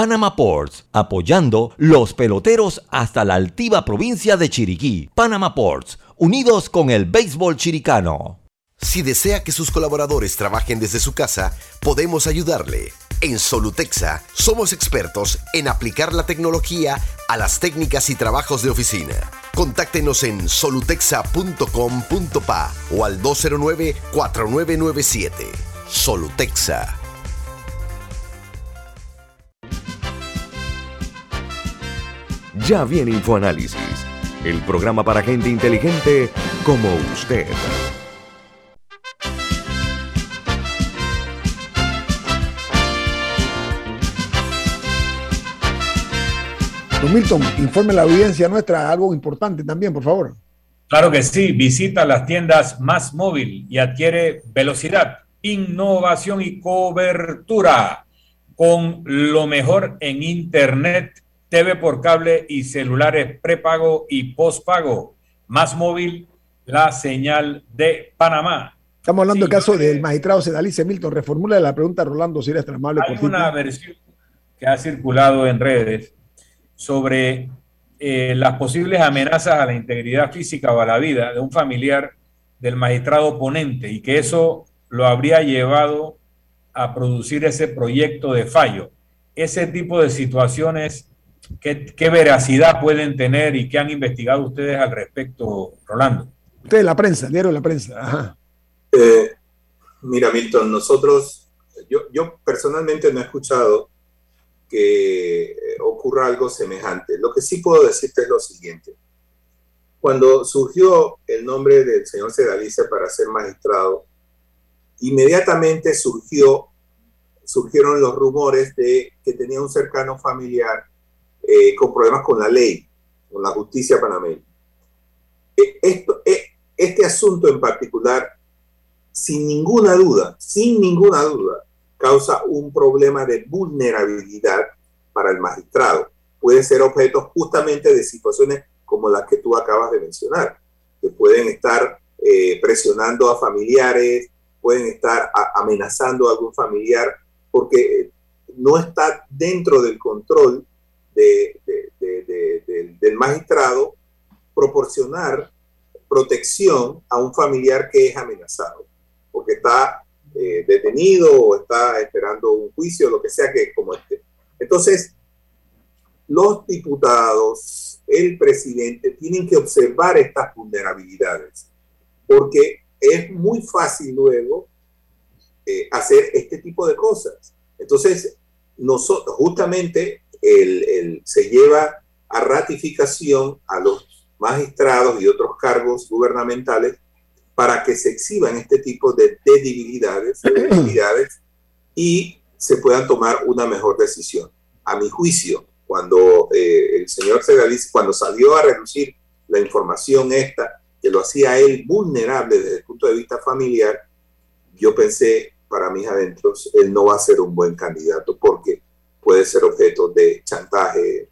Panama Ports, apoyando los peloteros hasta la altiva provincia de Chiriquí. Panama Ports, unidos con el béisbol chiricano.
Si desea que sus colaboradores trabajen desde su casa, podemos ayudarle. En Solutexa somos expertos en aplicar la tecnología a las técnicas y trabajos de oficina. Contáctenos en solutexa.com.pa o al 209-4997. Solutexa.
Ya viene InfoAnálisis, el programa para gente inteligente como usted.
Don Milton, informe a la audiencia nuestra algo importante también, por favor.
Claro que sí, visita las tiendas Más Móvil y adquiere velocidad, innovación y cobertura con lo mejor en Internet, TV por cable y celulares prepago y postpago. Más Móvil, la señal de Panamá.
Estamos hablando del caso del magistrado Sedalice Milton. Reformula la pregunta, Rolando, si eres tan amable.
Hay una versión que ha circulado en redes sobre eh, las posibles amenazas a la integridad física o a la vida de un familiar del magistrado oponente y que eso lo habría llevado a producir ese proyecto de fallo. Ese tipo de situaciones, ¿qué, veracidad pueden tener y qué han investigado ustedes al respecto, Rolando?
Ustedes, la prensa, el diario de la prensa.
Eh, mira, Milton, nosotros, yo, yo personalmente no he escuchado que eh, ocurra algo semejante. Lo que sí puedo decirte es lo siguiente. Cuando surgió el nombre del señor Sedalice para ser magistrado, inmediatamente surgió, surgieron los rumores de que tenía un cercano familiar eh, con problemas con la ley, con la justicia panameña. E, e, este asunto en particular, sin ninguna duda, sin ninguna duda, causa un problema de vulnerabilidad para el magistrado. Puede ser objeto justamente de situaciones como las que tú acabas de mencionar, que pueden estar eh, presionando a familiares, pueden estar amenazando a algún familiar, porque eh, no está dentro del control del magistrado proporcionar protección a un familiar que es amenazado, porque está eh, detenido o está esperando un juicio, lo que sea que como este. Entonces, los diputados, el presidente, tienen que observar estas vulnerabilidades, porque es muy fácil luego eh, hacer este tipo de cosas. Entonces, nosotros, justamente el, se lleva a ratificación a los magistrados y otros cargos gubernamentales para que se exhiban este tipo de debilidades, debilidades y se puedan tomar una mejor decisión. A mi juicio, cuando eh, el señor Segaliz, cuando salió a reducir la información esta, que lo hacía él vulnerable desde el punto de vista familiar, yo pensé para mis adentros, él no va a ser un buen candidato porque puede ser objeto de chantaje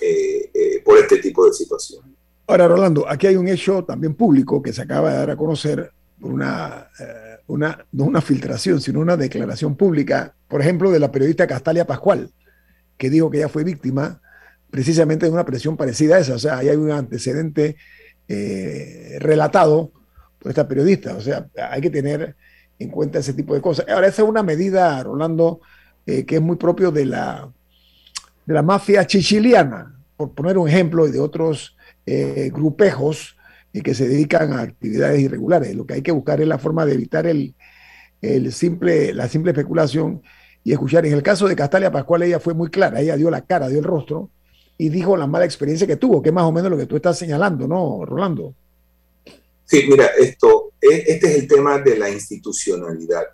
eh, eh, por este tipo de situaciones.
Ahora, Rolando, aquí hay un hecho también público que se acaba de dar a conocer por una, eh, una, no una filtración, sino una declaración pública, por ejemplo, de la periodista Castalia Pascual, que dijo que ella fue víctima precisamente de una presión parecida a esa. O sea, ahí hay un antecedente relatado por esta periodista. O sea, hay que tener en cuenta ese tipo de cosas. Ahora, esa es una medida, Rolando, eh, que es muy propio de la, de la mafia chichiliana, por poner un ejemplo, y de otros eh, grupejos y que se dedican a actividades irregulares. Lo que hay que buscar es la forma de evitar el, el simple, la simple especulación y escuchar. En el caso de Castalia Pascual, ella fue muy clara, ella dio la cara, dio el rostro y dijo la mala experiencia que tuvo, que es más o menos lo que tú estás señalando, ¿no, Rolando?
Sí, mira, esto, e, este es el tema de la institucionalidad.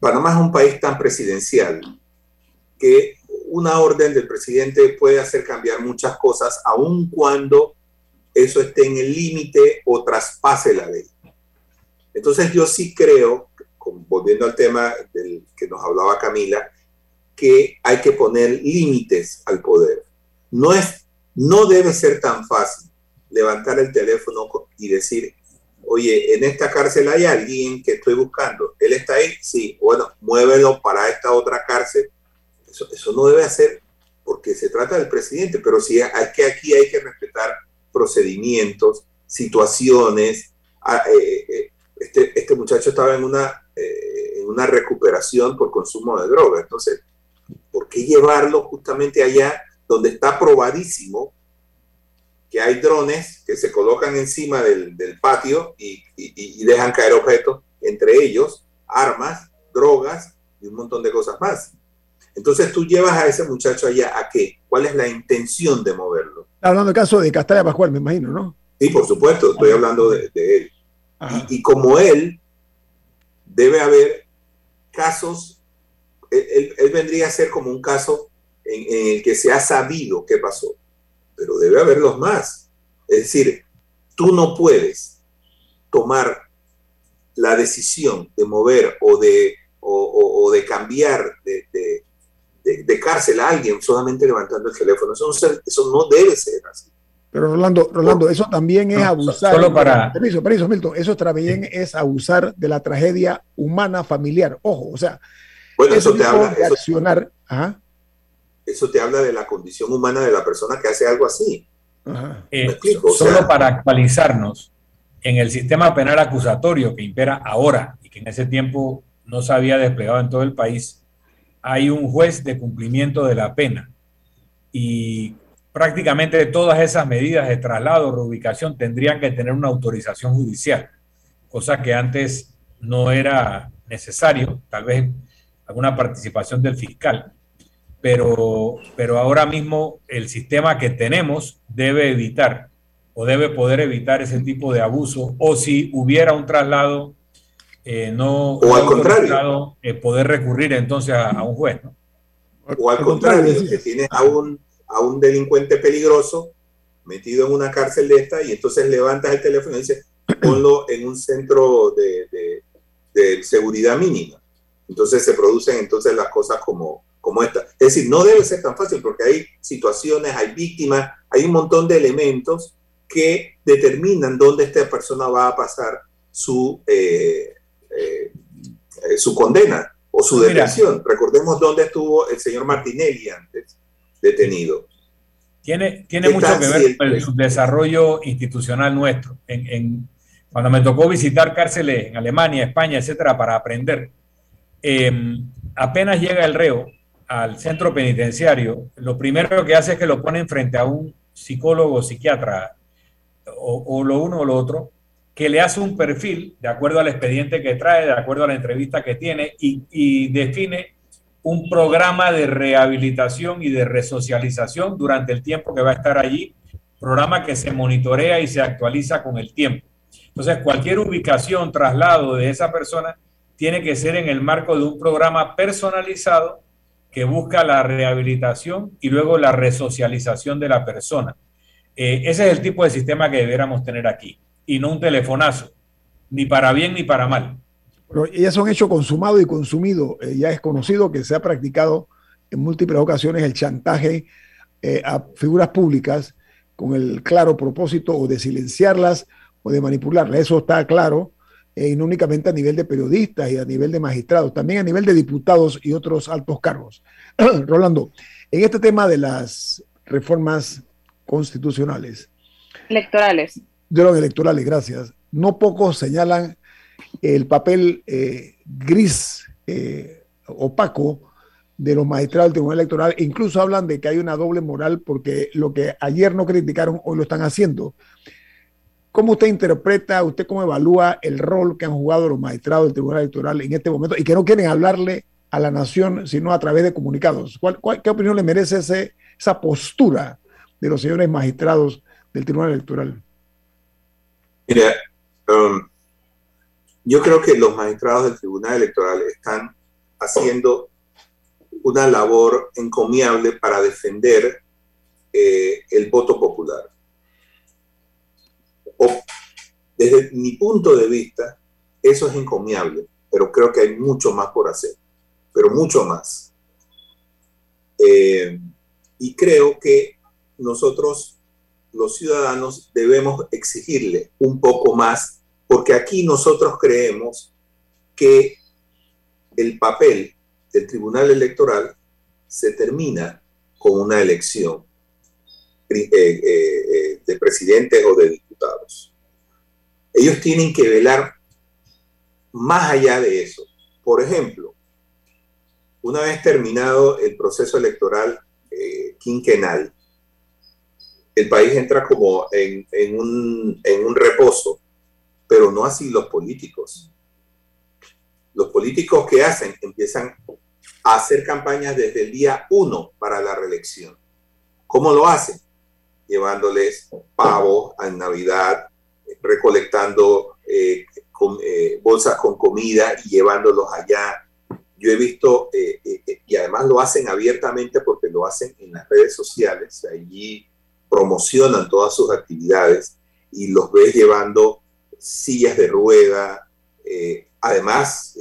Panamá es un país tan presidencial que una orden del presidente puede hacer cambiar muchas cosas, aun cuando eso esté en el límite o traspase la ley. Entonces yo sí creo, volviendo al tema del que nos hablaba Camila, que hay que poner límites al poder. No, es, no debe ser tan fácil levantar el teléfono y decir, oye, en esta cárcel hay alguien que estoy buscando. ¿Él está ahí? Sí. Bueno, muévelo para esta otra cárcel. Eso, eso no debe hacer porque se trata del presidente, pero sí hay que aquí hay que respetar procedimientos, situaciones. Ah, eh, eh, este, este muchacho estaba en una, eh, en una recuperación por consumo de droga. Entonces, ¿por qué llevarlo justamente allá donde está probadísimo que hay drones que se colocan encima del, patio y, dejan caer objetos, entre ellos armas, drogas y un montón de cosas más. Entonces tú llevas a ese muchacho allá a qué? ¿Cuál es la intención de moverlo?
Hablando del caso de Castalia Pascual, me imagino, ¿no?
Sí, por supuesto, estoy hablando de, él. Y, como él, debe haber casos, él, vendría a ser como un caso en, el que se ha sabido qué pasó pero debe haberlos más. Es decir, tú no puedes tomar la decisión de mover o de, o, de cambiar de, de, cárcel a alguien solamente levantando el teléfono. Eso no, eso no debe ser así.
Pero Rolando, Rolando, eso también es abusar. Solo para. Permiso, permiso, Milton. Eso también es abusar de la tragedia humana familiar. Ojo, o sea,
bueno, eso te habla. De accionar, ajá eso te habla de la condición humana de la persona que hace algo así.
Eh, solo para actualizarnos, en el sistema penal acusatorio que impera ahora y que en ese tiempo no se había desplegado en todo el país, hay un juez de cumplimiento de la pena. Y prácticamente todas esas medidas de traslado o reubicación tendrían que tener una autorización judicial, cosa que antes no era necesario, tal vez alguna participación del fiscal pero, pero ahora mismo el sistema que tenemos debe evitar o debe poder evitar ese tipo de abuso, o si hubiera un traslado, eh, no,
o al contrario,
eh, poder recurrir entonces a, un juez. ¿no?
O al contrario, que tienes a un, a un delincuente peligroso metido en una cárcel de esta y entonces levantas el teléfono y dices, ponlo en un centro de, de, de seguridad mínima. Entonces se producen entonces las cosas como, como esta. Es decir, no debe ser tan fácil porque hay situaciones, hay víctimas, hay un montón de elementos que determinan dónde esta persona va a pasar su, eh, eh, eh, su condena o su detención. Recordemos dónde estuvo el señor Martinelli antes detenido.
Tiene, tiene mucho que ver con el desarrollo institucional nuestro. En, cuando me tocó visitar cárceles en Alemania, España, etcétera, para aprender, apenas llega el reo, al centro penitenciario, lo primero que hace es que lo ponen frente a un psicólogo psiquiatra, o, lo uno o lo otro, que le hace un perfil de acuerdo al expediente que trae, de acuerdo a la entrevista que tiene, y, define un programa de rehabilitación y de resocialización durante el tiempo que va a estar allí, programa que se monitorea y se actualiza con el tiempo. Entonces, cualquier ubicación, traslado de esa persona tiene que ser en el marco de un programa personalizado que busca la rehabilitación y luego la resocialización de la persona. Eh, ese es el tipo de sistema que debiéramos tener aquí y no un telefonazo, ni para bien ni para mal.
Pero ya son hechos consumados y consumidos. Eh, ya es conocido que se ha practicado en múltiples ocasiones el chantaje eh, a figuras públicas con el claro propósito o de silenciarlas o de manipularlas. Eso está claro y no únicamente a nivel de periodistas y a nivel de magistrados, también a nivel de diputados y otros altos cargos. Rolando, en este tema de las reformas constitucionales.
Electorales.
De los electorales, gracias. No pocos señalan el papel eh, gris, eh, opaco, de los magistrados del Tribunal Electoral. Incluso hablan de que hay una doble moral porque lo que ayer no criticaron, hoy lo están haciendo. ¿Cómo usted interpreta, usted cómo evalúa el rol que han jugado los magistrados del Tribunal Electoral en este momento y que no quieren hablarle a la nación sino a través de comunicados? qué opinión le merece esa postura de los señores magistrados del Tribunal Electoral?
Mira, um, yo creo que los magistrados del Tribunal Electoral están haciendo una labor encomiable para defender eh, el voto popular desde mi punto de vista, eso es encomiable, pero creo que hay mucho más por hacer, pero mucho más. Eh, y creo que nosotros, los ciudadanos, debemos exigirle un poco más, porque aquí nosotros creemos que el papel del Tribunal Electoral se termina con una elección eh, eh, de presidentes o de Ellos tienen que velar más allá de eso. Por ejemplo, una vez terminado el proceso electoral eh, quinquenal, el país entra como en un reposo, pero no así los políticos. Los políticos que hacen empiezan a hacer campañas desde el día uno para la reelección. ¿Cómo lo hacen? Llevándoles pavos en Navidad, recolectando eh, eh, bolsas con comida y llevándolos allá. Yo he visto, eh, y además lo hacen abiertamente porque lo hacen en las redes sociales, allí promocionan todas sus actividades y los ves llevando sillas de rueda, además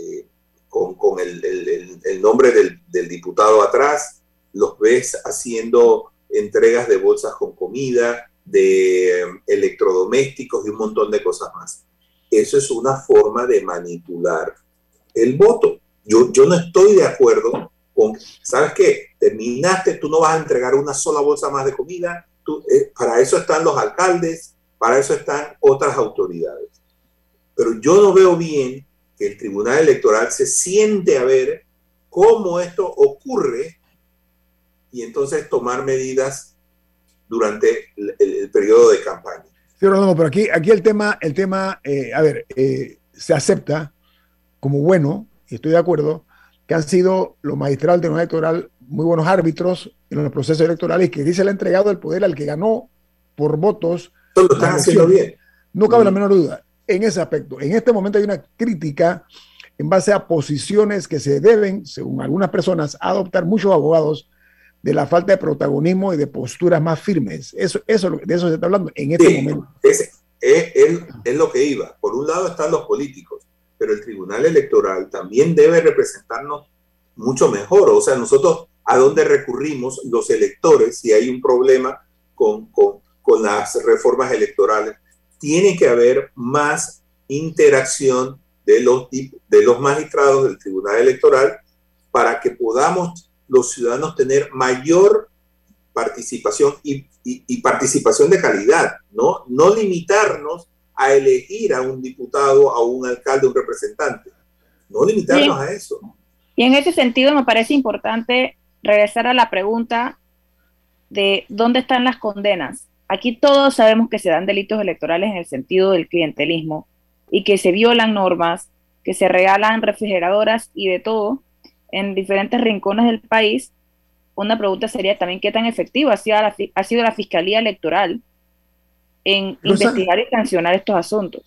con, con el, el, el, nombre del, del diputado atrás, los ves haciendo entregas de bolsas con comida, de em, electrodomésticos y un montón de cosas más. Eso es una forma de manipular el voto. Yo, yo no estoy de acuerdo con, ¿sabes qué? Terminaste, tú no vas a entregar una sola bolsa más de comida. Eh, para eso están los alcaldes, para eso están otras autoridades. Pero yo no veo bien que el Tribunal Electoral se siente a ver cómo esto ocurre y entonces tomar medidas durante el, periodo de campaña.
Sí, no, pero aquí, aquí el tema, el tema eh, a ver, eh, se acepta como bueno, y estoy de acuerdo, que han sido los magistrados del Tribunal Electoral muy buenos árbitros en los procesos electorales, que dice le han entregado el poder al que ganó por votos.
Lo están haciendo bien.
No cabe la menor duda en ese aspecto. En este momento hay una crítica en base a posiciones que se deben, según algunas personas, adoptar muchos abogados de la falta de protagonismo y de posturas más firmes. Eso, eso, de eso se está hablando en este momento.
Es, es, es, lo que iba. Por un lado están los políticos, pero el Tribunal Electoral también debe representarnos mucho mejor. O sea, nosotros a dónde recurrimos los electores si hay un problema con, con, con las reformas electorales. Tiene que haber más interacción de los, de los magistrados del Tribunal Electoral para que podamos los ciudadanos tener mayor participación y, participación de calidad, ¿no? No limitarnos a elegir a un diputado, a un alcalde, a un representante. No limitarnos a eso.
Y en ese sentido me parece importante regresar a la pregunta de dónde están las condenas. Aquí todos sabemos que se dan delitos electorales en el sentido del clientelismo y que se violan normas, que se regalan refrigeradoras y de todo, en diferentes rincones del país, una pregunta sería también qué tan efectiva ha sido la, ha sido la Fiscalía Electoral en investigar y sancionar estos asuntos.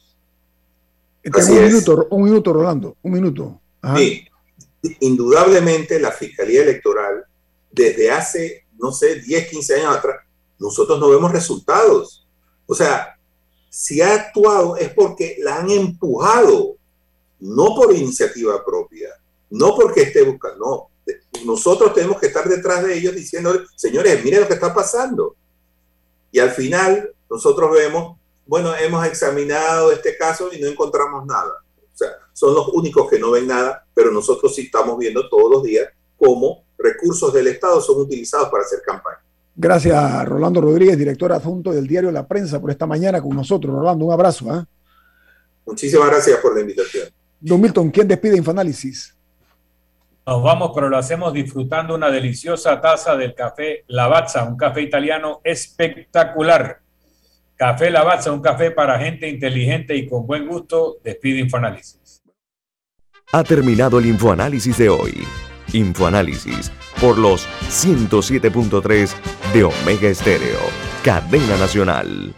un minuto, un minuto, Rolando, un minuto.
Sí, indudablemente la Fiscalía Electoral, desde hace, no sé, 10, 15 años atrás, nosotros no vemos resultados. O sea, si ha actuado es porque la han empujado, no por iniciativa propia no porque esté buscando, no. Nosotros tenemos que estar detrás de ellos diciendo, señores, miren lo que está pasando. Y al final nosotros vemos, bueno, hemos examinado este caso y no encontramos nada. O sea, son los únicos que no ven nada, pero nosotros sí estamos viendo todos los días cómo recursos del Estado son utilizados para hacer campaña.
Gracias, Rolando Rodríguez, director adjunto del diario La Prensa, por esta mañana con nosotros. Rolando, un abrazo. ¿ah?
Muchísimas gracias por la invitación.
Don Milton, ¿quién despide Infoanálisis?
Nos vamos, pero lo hacemos disfrutando una deliciosa taza del café Lavazza, un café italiano espectacular. Café Lavazza, un café para gente inteligente y con buen gusto. Despide Infoanálisis.
Ha terminado el Infoanálisis de hoy. Infoanálisis por los 107.3 de Omega Estéreo, cadena nacional.